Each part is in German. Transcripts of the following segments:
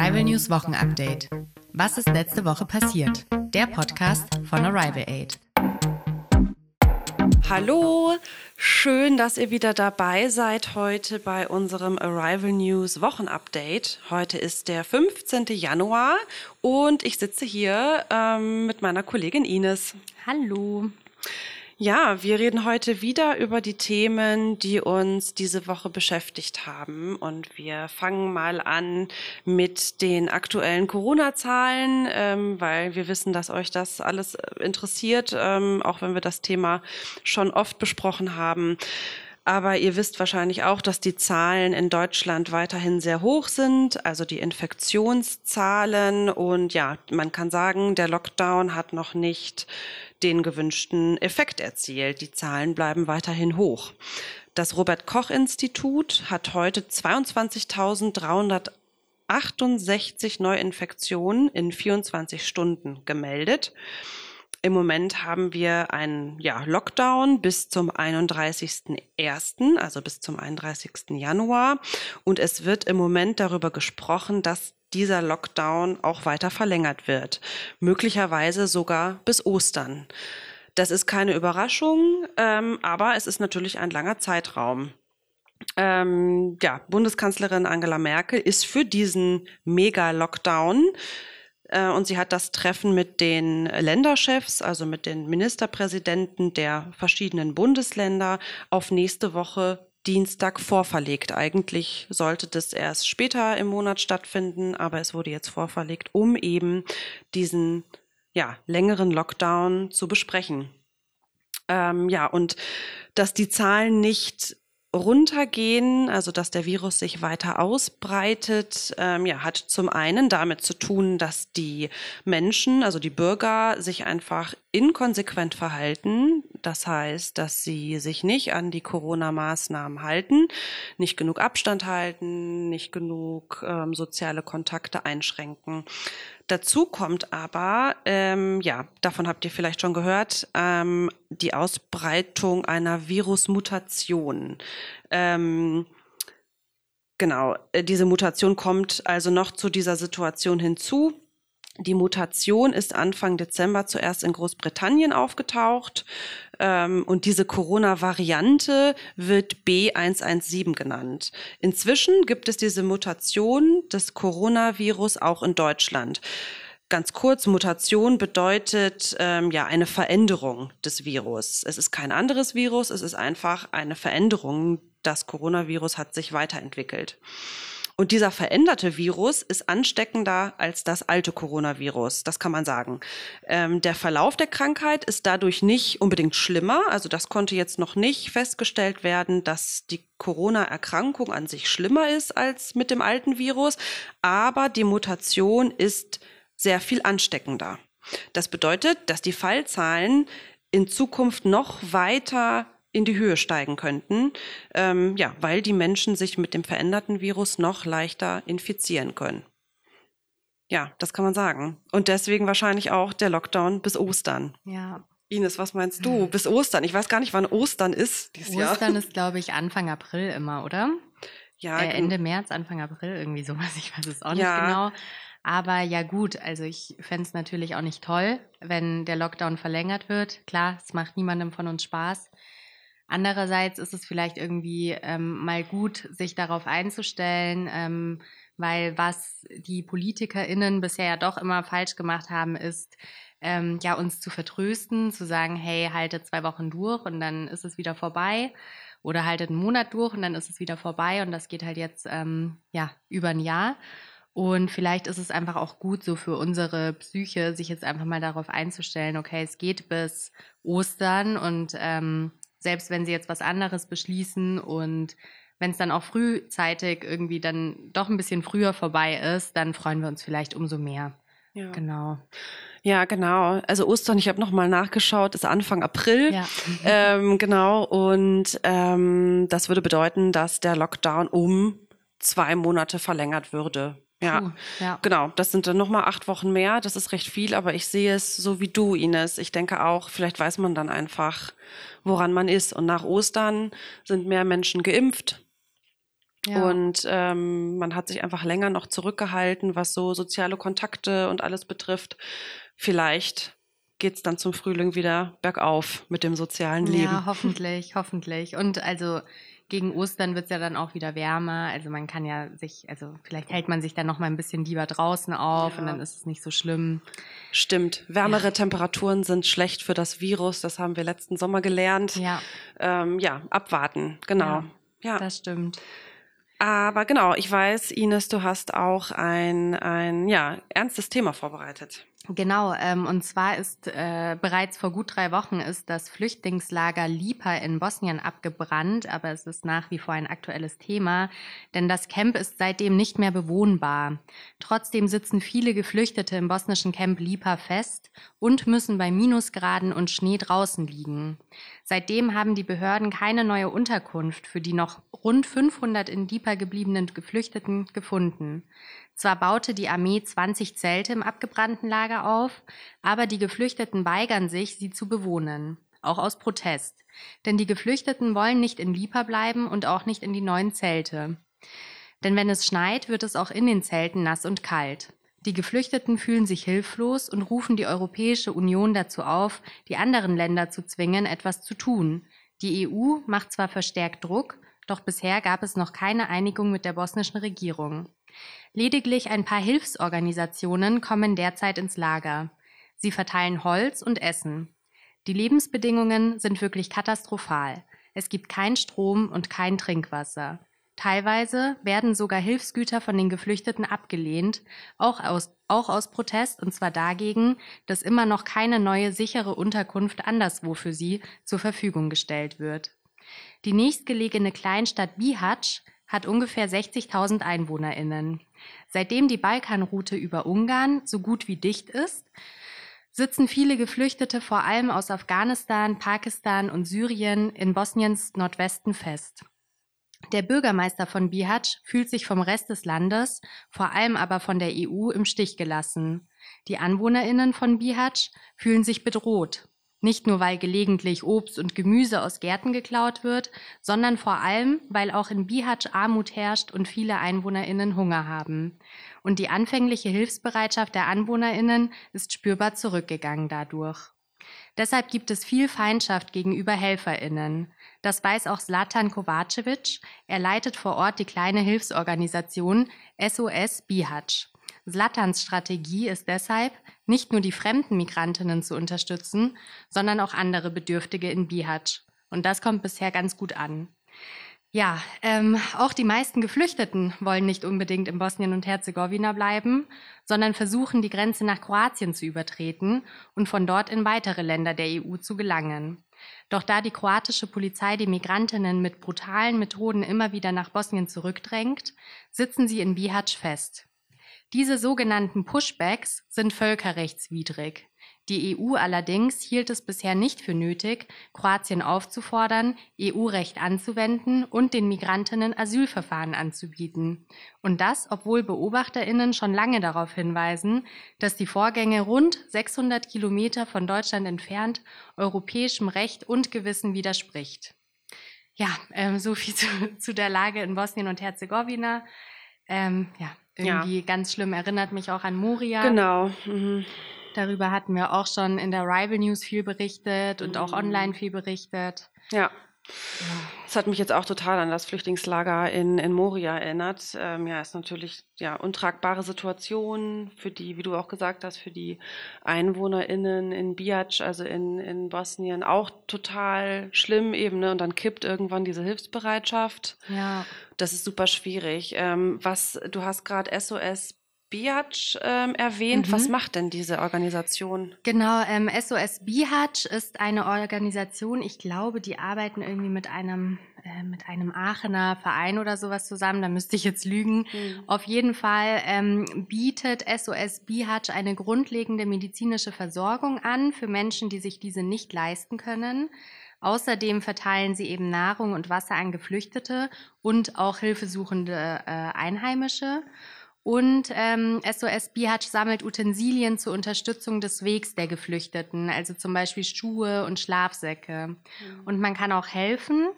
Arrival News Wochenupdate. Was ist letzte Woche passiert? Der Podcast von Arrival Aid. Hallo, schön, dass ihr wieder dabei seid heute bei unserem Arrival News Wochenupdate. Heute ist der 15. Januar und ich sitze hier ähm, mit meiner Kollegin Ines. Hallo. Ja, wir reden heute wieder über die Themen, die uns diese Woche beschäftigt haben. Und wir fangen mal an mit den aktuellen Corona-Zahlen, ähm, weil wir wissen, dass euch das alles interessiert, ähm, auch wenn wir das Thema schon oft besprochen haben. Aber ihr wisst wahrscheinlich auch, dass die Zahlen in Deutschland weiterhin sehr hoch sind, also die Infektionszahlen. Und ja, man kann sagen, der Lockdown hat noch nicht den gewünschten Effekt erzielt. Die Zahlen bleiben weiterhin hoch. Das Robert Koch Institut hat heute 22.368 Neuinfektionen in 24 Stunden gemeldet. Im Moment haben wir einen ja, Lockdown bis zum 31.01., also bis zum 31. Januar. Und es wird im Moment darüber gesprochen, dass dieser Lockdown auch weiter verlängert wird, möglicherweise sogar bis Ostern. Das ist keine Überraschung, ähm, aber es ist natürlich ein langer Zeitraum. Ähm, ja, Bundeskanzlerin Angela Merkel ist für diesen Mega-Lockdown und sie hat das Treffen mit den Länderchefs, also mit den Ministerpräsidenten der verschiedenen Bundesländer, auf nächste Woche Dienstag vorverlegt. Eigentlich sollte das erst später im Monat stattfinden, aber es wurde jetzt vorverlegt, um eben diesen ja, längeren Lockdown zu besprechen. Ähm, ja, und dass die Zahlen nicht runtergehen, also dass der Virus sich weiter ausbreitet, ähm, ja, hat zum einen damit zu tun, dass die Menschen, also die Bürger, sich einfach inkonsequent verhalten. Das heißt, dass sie sich nicht an die Corona-Maßnahmen halten, nicht genug Abstand halten, nicht genug ähm, soziale Kontakte einschränken. Dazu kommt aber, ähm, ja, davon habt ihr vielleicht schon gehört, ähm, die Ausbreitung einer Virusmutation. Ähm, genau, äh, diese Mutation kommt also noch zu dieser Situation hinzu. Die Mutation ist Anfang Dezember zuerst in Großbritannien aufgetaucht ähm, und diese Corona-Variante wird B117 genannt. Inzwischen gibt es diese Mutation des Coronavirus auch in Deutschland. Ganz kurz, Mutation bedeutet ähm, ja eine Veränderung des Virus. Es ist kein anderes Virus, es ist einfach eine Veränderung. Das Coronavirus hat sich weiterentwickelt. Und dieser veränderte Virus ist ansteckender als das alte Coronavirus, das kann man sagen. Ähm, der Verlauf der Krankheit ist dadurch nicht unbedingt schlimmer. Also das konnte jetzt noch nicht festgestellt werden, dass die Corona-Erkrankung an sich schlimmer ist als mit dem alten Virus. Aber die Mutation ist sehr viel ansteckender. Das bedeutet, dass die Fallzahlen in Zukunft noch weiter in die Höhe steigen könnten, ähm, ja, weil die Menschen sich mit dem veränderten Virus noch leichter infizieren können. Ja, das kann man sagen. Und deswegen wahrscheinlich auch der Lockdown bis Ostern. Ja. Ines, was meinst du? Bis Ostern? Ich weiß gar nicht, wann Ostern ist dieses Ostern Jahr. ist, glaube ich, Anfang April immer, oder? Ja. Äh, Ende März, Anfang April, irgendwie sowas. Ich weiß es auch ja. nicht genau. Aber ja gut, also ich fände es natürlich auch nicht toll, wenn der Lockdown verlängert wird. Klar, es macht niemandem von uns Spaß. Andererseits ist es vielleicht irgendwie ähm, mal gut, sich darauf einzustellen, ähm, weil was die PolitikerInnen bisher ja doch immer falsch gemacht haben, ist, ähm, ja, uns zu vertrösten, zu sagen, hey, haltet zwei Wochen durch und dann ist es wieder vorbei. Oder haltet einen Monat durch und dann ist es wieder vorbei und das geht halt jetzt ähm, ja über ein Jahr. Und vielleicht ist es einfach auch gut so für unsere Psyche, sich jetzt einfach mal darauf einzustellen, okay, es geht bis Ostern und ähm, selbst wenn sie jetzt was anderes beschließen und wenn es dann auch frühzeitig irgendwie dann doch ein bisschen früher vorbei ist, dann freuen wir uns vielleicht umso mehr. Ja. Genau. Ja, genau. Also Ostern, ich habe nochmal nachgeschaut, ist Anfang April. Ja. Ähm, genau. Und ähm, das würde bedeuten, dass der Lockdown um zwei Monate verlängert würde. Ja, Puh, ja, genau. Das sind dann nochmal acht Wochen mehr. Das ist recht viel, aber ich sehe es so wie du, Ines. Ich denke auch, vielleicht weiß man dann einfach, woran man ist. Und nach Ostern sind mehr Menschen geimpft. Ja. Und ähm, man hat sich einfach länger noch zurückgehalten, was so soziale Kontakte und alles betrifft. Vielleicht geht es dann zum Frühling wieder bergauf mit dem sozialen Leben. Ja, hoffentlich, hoffentlich. Und also gegen Ostern wird es ja dann auch wieder wärmer. Also man kann ja sich, also vielleicht hält man sich dann noch mal ein bisschen lieber draußen auf ja. und dann ist es nicht so schlimm. Stimmt. Wärmere ja. Temperaturen sind schlecht für das Virus. Das haben wir letzten Sommer gelernt. Ja. Ähm, ja, abwarten. Genau. Ja, ja. das stimmt. Aber genau, ich weiß, Ines, du hast auch ein, ein ja, ernstes Thema vorbereitet. Genau, ähm, und zwar ist äh, bereits vor gut drei Wochen ist das Flüchtlingslager Lipa in Bosnien abgebrannt, aber es ist nach wie vor ein aktuelles Thema, denn das Camp ist seitdem nicht mehr bewohnbar. Trotzdem sitzen viele Geflüchtete im bosnischen Camp Lipa fest und müssen bei Minusgraden und Schnee draußen liegen. Seitdem haben die Behörden keine neue Unterkunft für die noch rund 500 in Lipa gebliebenen Geflüchteten gefunden. Zwar baute die Armee 20 Zelte im abgebrannten Lager auf, aber die Geflüchteten weigern sich, sie zu bewohnen, auch aus Protest. Denn die Geflüchteten wollen nicht in Lipa bleiben und auch nicht in die neuen Zelte. Denn wenn es schneit, wird es auch in den Zelten nass und kalt. Die Geflüchteten fühlen sich hilflos und rufen die Europäische Union dazu auf, die anderen Länder zu zwingen, etwas zu tun. Die EU macht zwar verstärkt Druck, doch bisher gab es noch keine Einigung mit der bosnischen Regierung. Lediglich ein paar Hilfsorganisationen kommen derzeit ins Lager. Sie verteilen Holz und Essen. Die Lebensbedingungen sind wirklich katastrophal. Es gibt keinen Strom und kein Trinkwasser. Teilweise werden sogar Hilfsgüter von den Geflüchteten abgelehnt, auch aus, auch aus Protest, und zwar dagegen, dass immer noch keine neue sichere Unterkunft anderswo für sie zur Verfügung gestellt wird. Die nächstgelegene Kleinstadt Bihać hat ungefähr 60.000 EinwohnerInnen. Seitdem die Balkanroute über Ungarn so gut wie dicht ist, sitzen viele Geflüchtete vor allem aus Afghanistan, Pakistan und Syrien in Bosniens Nordwesten fest. Der Bürgermeister von Bihać fühlt sich vom Rest des Landes, vor allem aber von der EU, im Stich gelassen. Die Anwohnerinnen von Bihać fühlen sich bedroht. Nicht nur, weil gelegentlich Obst und Gemüse aus Gärten geklaut wird, sondern vor allem, weil auch in Bihać Armut herrscht und viele EinwohnerInnen Hunger haben. Und die anfängliche Hilfsbereitschaft der AnwohnerInnen ist spürbar zurückgegangen dadurch. Deshalb gibt es viel Feindschaft gegenüber HelferInnen. Das weiß auch Zlatan Kovacevic. Er leitet vor Ort die kleine Hilfsorganisation SOS Bihać. Zlatans Strategie ist deshalb, nicht nur die fremden Migrantinnen zu unterstützen, sondern auch andere Bedürftige in Bihać. Und das kommt bisher ganz gut an. Ja, ähm, auch die meisten Geflüchteten wollen nicht unbedingt in Bosnien und Herzegowina bleiben, sondern versuchen, die Grenze nach Kroatien zu übertreten und von dort in weitere Länder der EU zu gelangen. Doch da die kroatische Polizei die Migrantinnen mit brutalen Methoden immer wieder nach Bosnien zurückdrängt, sitzen sie in Bihać fest. Diese sogenannten Pushbacks sind völkerrechtswidrig. Die EU allerdings hielt es bisher nicht für nötig, Kroatien aufzufordern, EU-Recht anzuwenden und den Migrantinnen Asylverfahren anzubieten. Und das, obwohl Beobachterinnen schon lange darauf hinweisen, dass die Vorgänge rund 600 Kilometer von Deutschland entfernt europäischem Recht und Gewissen widerspricht. Ja, ähm, so viel zu, zu der Lage in Bosnien und Herzegowina. Ähm, ja, irgendwie ja. ganz schlimm. Erinnert mich auch an Moria. Genau. Mhm. Darüber hatten wir auch schon in der Rival News viel berichtet und mhm. auch online viel berichtet. Ja. Das hat mich jetzt auch total an das Flüchtlingslager in, in Moria erinnert. Ähm, ja, ist natürlich ja untragbare Situation für die, wie du auch gesagt hast, für die EinwohnerInnen in Biac, also in, in Bosnien, auch total schlimm eben. Ne? Und dann kippt irgendwann diese Hilfsbereitschaft. Ja. Das ist super schwierig. Ähm, was, du hast gerade SOS Bihatch ähm, erwähnt. Mhm. Was macht denn diese Organisation? Genau, ähm, SOS Bihatch ist eine Organisation, ich glaube, die arbeiten irgendwie mit einem, äh, mit einem Aachener Verein oder sowas zusammen, da müsste ich jetzt lügen. Mhm. Auf jeden Fall ähm, bietet SOS Bihatch eine grundlegende medizinische Versorgung an für Menschen, die sich diese nicht leisten können. Außerdem verteilen sie eben Nahrung und Wasser an Geflüchtete und auch hilfesuchende äh, Einheimische. Und ähm, SOS Bihać sammelt Utensilien zur Unterstützung des Wegs der Geflüchteten, also zum Beispiel Schuhe und Schlafsäcke. Mhm. Und man kann auch helfen.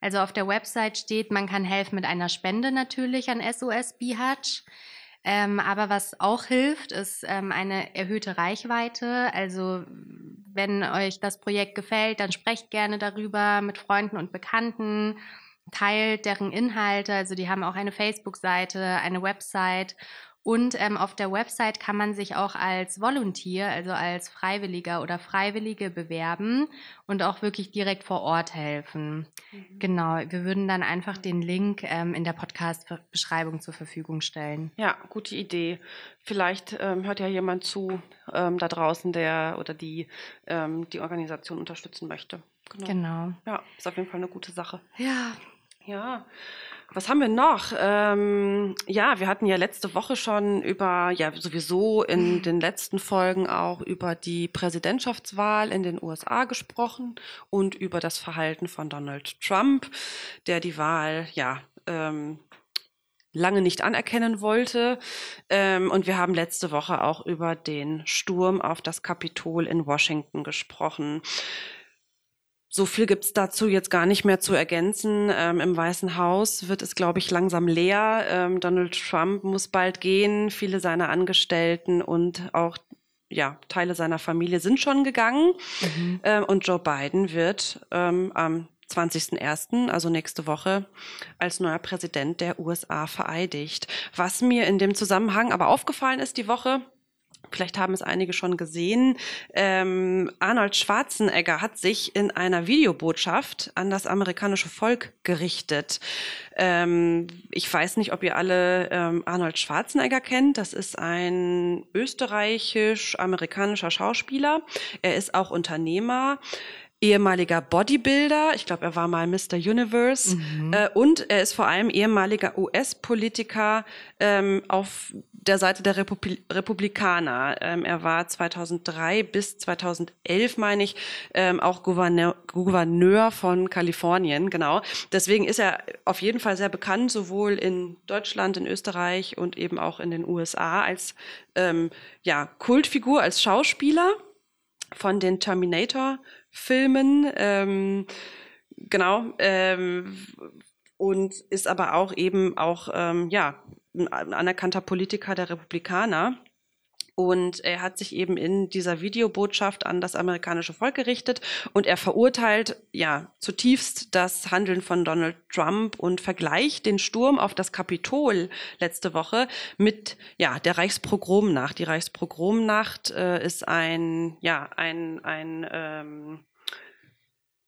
Also auf der Website steht, man kann helfen mit einer Spende natürlich an SOS Bihać. Ähm, aber was auch hilft, ist ähm, eine erhöhte Reichweite. Also wenn euch das Projekt gefällt, dann sprecht gerne darüber mit Freunden und Bekannten, teilt deren Inhalte. Also die haben auch eine Facebook-Seite, eine Website und ähm, auf der Website kann man sich auch als Volunteer, also als Freiwilliger oder Freiwillige bewerben und auch wirklich direkt vor Ort helfen. Mhm. Genau, wir würden dann einfach den Link ähm, in der Podcast-Beschreibung zur Verfügung stellen. Ja, gute Idee. Vielleicht ähm, hört ja jemand zu ähm, da draußen, der oder die ähm, die Organisation unterstützen möchte. Genau. genau. Ja, ist auf jeden Fall eine gute Sache. Ja. Ja. Was haben wir noch? Ähm, ja, wir hatten ja letzte Woche schon über, ja, sowieso in mhm. den letzten Folgen auch über die Präsidentschaftswahl in den USA gesprochen und über das Verhalten von Donald Trump, der die Wahl, ja, ähm, lange nicht anerkennen wollte. Ähm, und wir haben letzte Woche auch über den Sturm auf das Kapitol in Washington gesprochen. So viel gibt's dazu jetzt gar nicht mehr zu ergänzen. Ähm, Im Weißen Haus wird es, glaube ich, langsam leer. Ähm, Donald Trump muss bald gehen. Viele seiner Angestellten und auch ja, Teile seiner Familie sind schon gegangen. Mhm. Ähm, und Joe Biden wird ähm, am 20.01., also nächste Woche, als neuer Präsident der USA vereidigt. Was mir in dem Zusammenhang aber aufgefallen ist die Woche, Vielleicht haben es einige schon gesehen. Ähm, Arnold Schwarzenegger hat sich in einer Videobotschaft an das amerikanische Volk gerichtet. Ähm, ich weiß nicht, ob ihr alle ähm, Arnold Schwarzenegger kennt. Das ist ein österreichisch-amerikanischer Schauspieler. Er ist auch Unternehmer ehemaliger Bodybuilder, ich glaube, er war mal Mr. Universe mhm. äh, und er ist vor allem ehemaliger US-Politiker ähm, auf der Seite der Republi Republikaner. Ähm, er war 2003 bis 2011, meine ich, ähm, auch Gouverneur, Gouverneur von Kalifornien, genau. Deswegen ist er auf jeden Fall sehr bekannt, sowohl in Deutschland, in Österreich und eben auch in den USA als ähm, ja, Kultfigur, als Schauspieler von den Terminator Filmen. Ähm, genau. Ähm, und ist aber auch eben auch, ähm, ja, ein anerkannter Politiker der Republikaner. Und er hat sich eben in dieser Videobotschaft an das amerikanische Volk gerichtet und er verurteilt ja zutiefst das Handeln von Donald Trump und vergleicht den Sturm auf das Kapitol letzte Woche mit ja der Reichspogromnacht. Die Reichspogromnacht äh, ist ein ja ein ein ähm,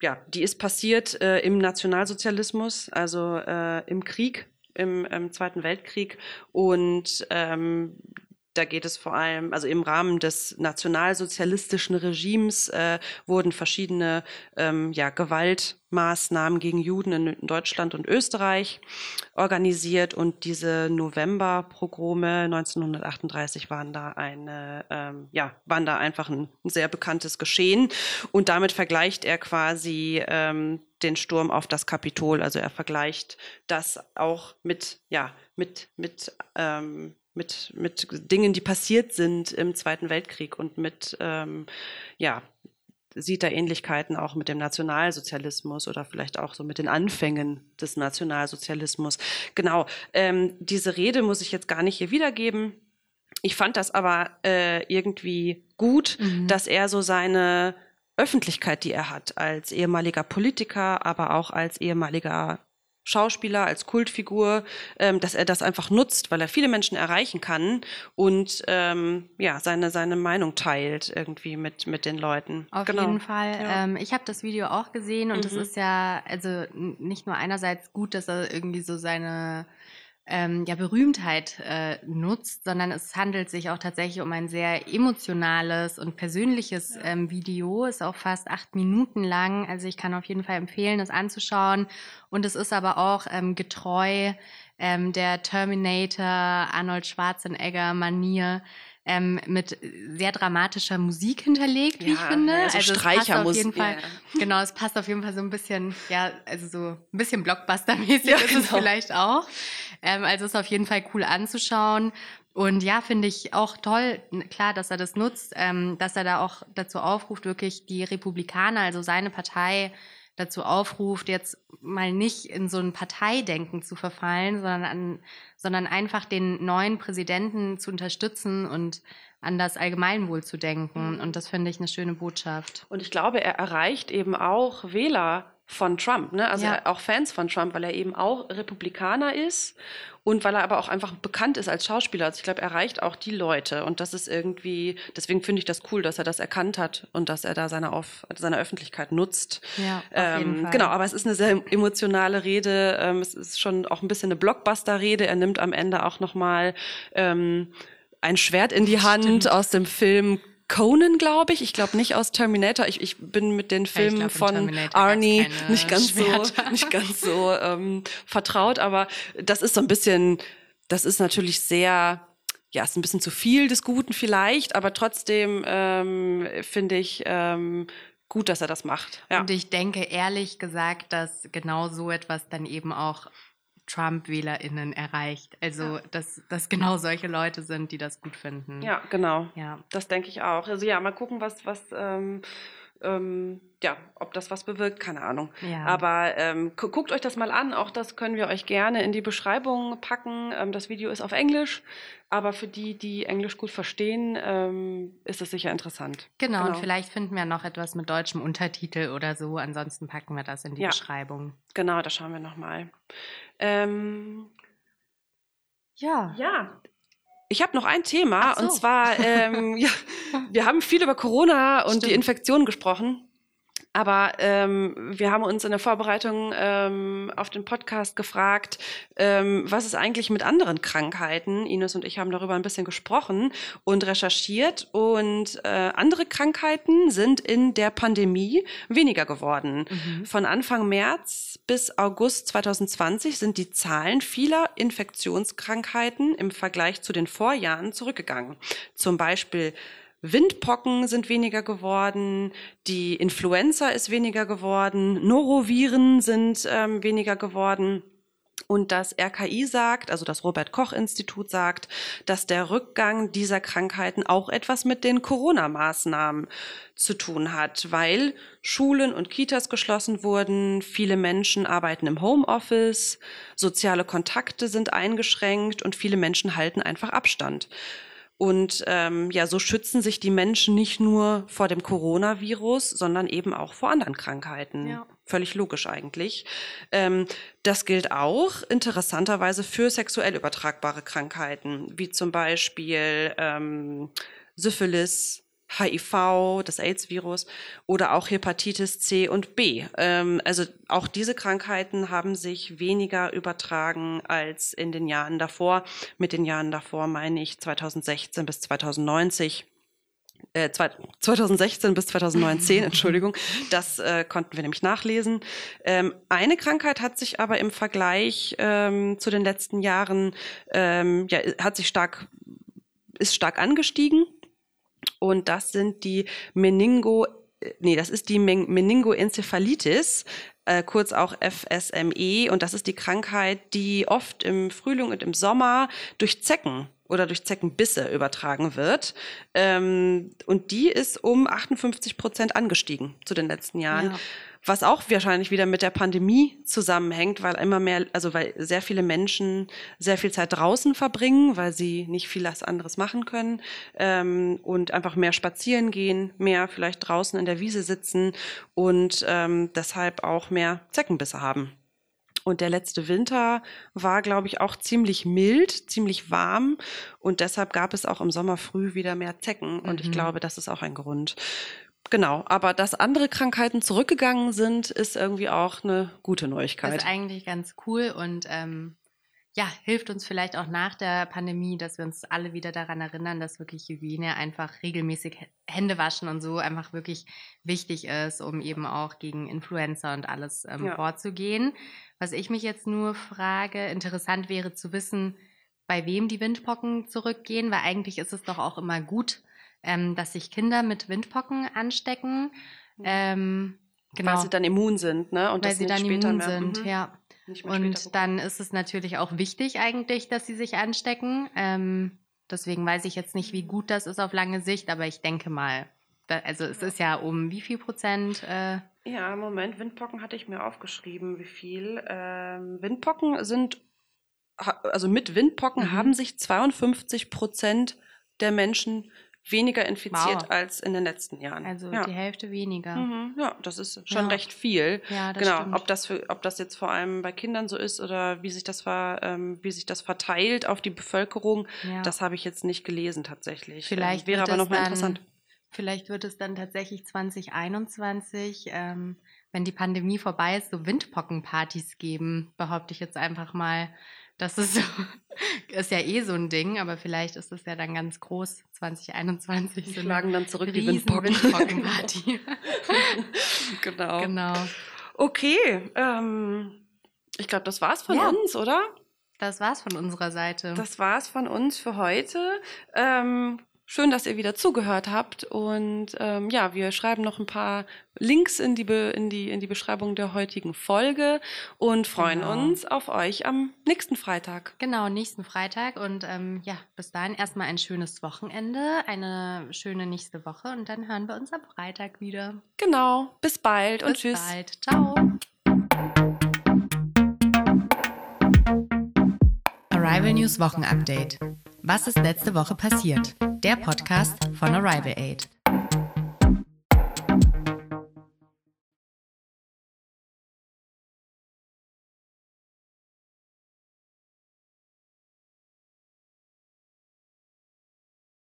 ja, die ist passiert äh, im Nationalsozialismus, also äh, im Krieg, im, im Zweiten Weltkrieg. Und ähm, da geht es vor allem, also im Rahmen des nationalsozialistischen Regimes äh, wurden verschiedene ähm, ja, Gewaltmaßnahmen gegen Juden in Deutschland und Österreich organisiert und diese Novemberpogrome 1938 waren da eine, ähm, ja, waren da einfach ein, ein, sehr bekanntes Geschehen und damit vergleicht er quasi ähm, den Sturm auf das Kapitol. Also er vergleicht das auch mit, ja, mit, mit ähm, mit, mit Dingen, die passiert sind im Zweiten Weltkrieg und mit, ähm, ja, sieht da Ähnlichkeiten auch mit dem Nationalsozialismus oder vielleicht auch so mit den Anfängen des Nationalsozialismus. Genau, ähm, diese Rede muss ich jetzt gar nicht hier wiedergeben. Ich fand das aber äh, irgendwie gut, mhm. dass er so seine Öffentlichkeit, die er hat, als ehemaliger Politiker, aber auch als ehemaliger Schauspieler, als Kultfigur, ähm, dass er das einfach nutzt, weil er viele Menschen erreichen kann und ähm, ja, seine, seine Meinung teilt irgendwie mit, mit den Leuten. Auf genau. jeden Fall. Ja. Ähm, ich habe das Video auch gesehen und es mhm. ist ja also nicht nur einerseits gut, dass er irgendwie so seine ähm, ja, Berühmtheit äh, nutzt, sondern es handelt sich auch tatsächlich um ein sehr emotionales und persönliches ähm, Video. Ist auch fast acht Minuten lang. Also ich kann auf jeden Fall empfehlen, es anzuschauen. Und es ist aber auch ähm, getreu ähm, der Terminator Arnold Schwarzenegger Manier ähm, mit sehr dramatischer Musik hinterlegt, wie ja, ich finde. Ja, so also Streichermusik. Ja. Genau, es passt auf jeden Fall so ein bisschen, ja, also so ein bisschen Blockbuster-mäßig ja, ist genau. es vielleicht auch. Ähm, also ist auf jeden Fall cool anzuschauen. Und ja, finde ich auch toll, klar, dass er das nutzt, ähm, dass er da auch dazu aufruft, wirklich die Republikaner, also seine Partei, dazu aufruft, jetzt mal nicht in so ein Parteidenken zu verfallen, sondern, an, sondern einfach den neuen Präsidenten zu unterstützen und an das Allgemeinwohl zu denken. Mhm. Und das finde ich eine schöne Botschaft. Und ich glaube, er erreicht eben auch Wähler von Trump, ne? also ja. auch Fans von Trump, weil er eben auch Republikaner ist und weil er aber auch einfach bekannt ist als Schauspieler. Also ich glaube, er erreicht auch die Leute und das ist irgendwie, deswegen finde ich das cool, dass er das erkannt hat und dass er da seine, Auf, seine Öffentlichkeit nutzt. Ja, auf ähm, jeden Fall. Genau, aber es ist eine sehr emotionale Rede, ähm, es ist schon auch ein bisschen eine Blockbuster-Rede. Er nimmt am Ende auch nochmal ähm, ein Schwert in die Hand Stimmt. aus dem Film Conan, glaube ich. Ich glaube nicht aus Terminator. Ich, ich bin mit den Filmen glaub, von Arnie nicht ganz Schwerter. so, nicht ganz so ähm, vertraut, aber das ist so ein bisschen, das ist natürlich sehr, ja, ist ein bisschen zu viel des Guten vielleicht, aber trotzdem ähm, finde ich ähm, gut, dass er das macht. Ja. Und ich denke ehrlich gesagt, dass genau so etwas dann eben auch Trump-WählerInnen erreicht. Also, ja. dass das genau solche Leute sind, die das gut finden. Ja, genau. Ja. Das denke ich auch. Also ja, mal gucken, was, was ähm, ähm, ja, ob das was bewirkt, keine Ahnung. Ja. Aber ähm, guckt euch das mal an. Auch das können wir euch gerne in die Beschreibung packen. Ähm, das Video ist auf Englisch, aber für die, die Englisch gut verstehen, ähm, ist es sicher interessant. Genau, genau, und vielleicht finden wir noch etwas mit deutschem Untertitel oder so. Ansonsten packen wir das in die ja. Beschreibung. Genau, da schauen wir nochmal. Ähm, ja. Ja, ich habe noch ein Thema so. und zwar, ähm, ja, wir haben viel über Corona und Stimmt. die Infektion gesprochen. Aber ähm, wir haben uns in der Vorbereitung ähm, auf den Podcast gefragt, ähm, was ist eigentlich mit anderen Krankheiten? Ines und ich haben darüber ein bisschen gesprochen und recherchiert. Und äh, andere Krankheiten sind in der Pandemie weniger geworden. Mhm. Von Anfang März bis August 2020 sind die Zahlen vieler Infektionskrankheiten im Vergleich zu den Vorjahren zurückgegangen. Zum Beispiel Windpocken sind weniger geworden, die Influenza ist weniger geworden, Noroviren sind ähm, weniger geworden. Und das RKI sagt, also das Robert Koch Institut sagt, dass der Rückgang dieser Krankheiten auch etwas mit den Corona-Maßnahmen zu tun hat, weil Schulen und Kitas geschlossen wurden, viele Menschen arbeiten im Homeoffice, soziale Kontakte sind eingeschränkt und viele Menschen halten einfach Abstand. Und ähm, ja, so schützen sich die Menschen nicht nur vor dem Coronavirus, sondern eben auch vor anderen Krankheiten. Ja. Völlig logisch eigentlich. Ähm, das gilt auch interessanterweise für sexuell übertragbare Krankheiten, wie zum Beispiel ähm, Syphilis, HIV, das AIDS-Virus oder auch Hepatitis C und B. Ähm, also auch diese Krankheiten haben sich weniger übertragen als in den Jahren davor. Mit den Jahren davor meine ich 2016 bis 2090. Äh, 2016 bis 2019, Entschuldigung, das äh, konnten wir nämlich nachlesen. Ähm, eine Krankheit hat sich aber im Vergleich ähm, zu den letzten Jahren, ähm, ja, hat sich stark, ist stark angestiegen und das sind die Meningo, nee, das ist die Meningoenzephalitis, äh, kurz auch FSME. Und das ist die Krankheit, die oft im Frühling und im Sommer durch Zecken oder durch Zeckenbisse übertragen wird. Ähm, und die ist um 58 Prozent angestiegen zu den letzten Jahren. Ja was auch wahrscheinlich wieder mit der Pandemie zusammenhängt, weil immer mehr, also weil sehr viele Menschen sehr viel Zeit draußen verbringen, weil sie nicht viel anderes machen können ähm, und einfach mehr spazieren gehen, mehr vielleicht draußen in der Wiese sitzen und ähm, deshalb auch mehr Zeckenbisse haben. Und der letzte Winter war, glaube ich, auch ziemlich mild, ziemlich warm. Und deshalb gab es auch im Sommer früh wieder mehr Zecken. Und mhm. ich glaube, das ist auch ein Grund. Genau, aber dass andere Krankheiten zurückgegangen sind, ist irgendwie auch eine gute Neuigkeit. Das ist eigentlich ganz cool und ähm, ja, hilft uns vielleicht auch nach der Pandemie, dass wir uns alle wieder daran erinnern, dass wirklich Hygiene einfach regelmäßig Hände waschen und so einfach wirklich wichtig ist, um eben auch gegen Influenza und alles ähm, ja. vorzugehen. Was ich mich jetzt nur frage, interessant wäre zu wissen, bei wem die Windpocken zurückgehen, weil eigentlich ist es doch auch immer gut, ähm, dass sich Kinder mit Windpocken anstecken. Ähm, genau. Weil sie dann immun sind, ne? Und Weil sie dann immun mehr, sind, mhm. ja. Und dann ist es natürlich auch wichtig eigentlich, dass sie sich anstecken. Ähm, deswegen weiß ich jetzt nicht, wie gut das ist auf lange Sicht, aber ich denke mal, Da, also es ist ja um wie viel Prozent? Äh ja, Moment, Windpocken hatte ich mir aufgeschrieben, wie viel. Ähm, Windpocken sind, also mit Windpocken mhm. haben sich 52 Prozent der Menschen weniger infiziert wow. als in den letzten Jahren. Also ja. die Hälfte weniger. Mhm, ja, das ist schon ja. recht viel. Ja, das genau. Stimmt. Ob das für, ob das jetzt vor allem bei Kindern so ist oder wie sich das ver, ähm, wie sich das verteilt auf die Bevölkerung, ja. das habe ich jetzt nicht gelesen tatsächlich. Vielleicht ähm, wäre aber nochmal interessant. Vielleicht wird es dann tatsächlich 2021, ähm, wenn die Pandemie vorbei ist, so Windpockenpartys geben, behaupte ich jetzt einfach mal. Das ist, so, ist ja eh so ein Ding, aber vielleicht ist es ja dann ganz groß 2021. Die so schlagen dann zurück die Windpocken. Windpockenparty. genau. Genau. Okay, ähm, ich glaube, das war's von ja. uns, oder? Das war's von unserer Seite. Das war's von uns für heute. Ähm, Schön, dass ihr wieder zugehört habt. Und ähm, ja, wir schreiben noch ein paar Links in die, Be in, die, in die Beschreibung der heutigen Folge und freuen genau. uns auf euch am nächsten Freitag. Genau, nächsten Freitag. Und ähm, ja, bis dahin erstmal ein schönes Wochenende, eine schöne nächste Woche und dann hören wir uns am Freitag wieder. Genau, bis bald bis und tschüss. Bis bald. Ciao. Arrival News Wochenupdate. Was ist letzte Woche passiert? Der Podcast von Arrival Aid.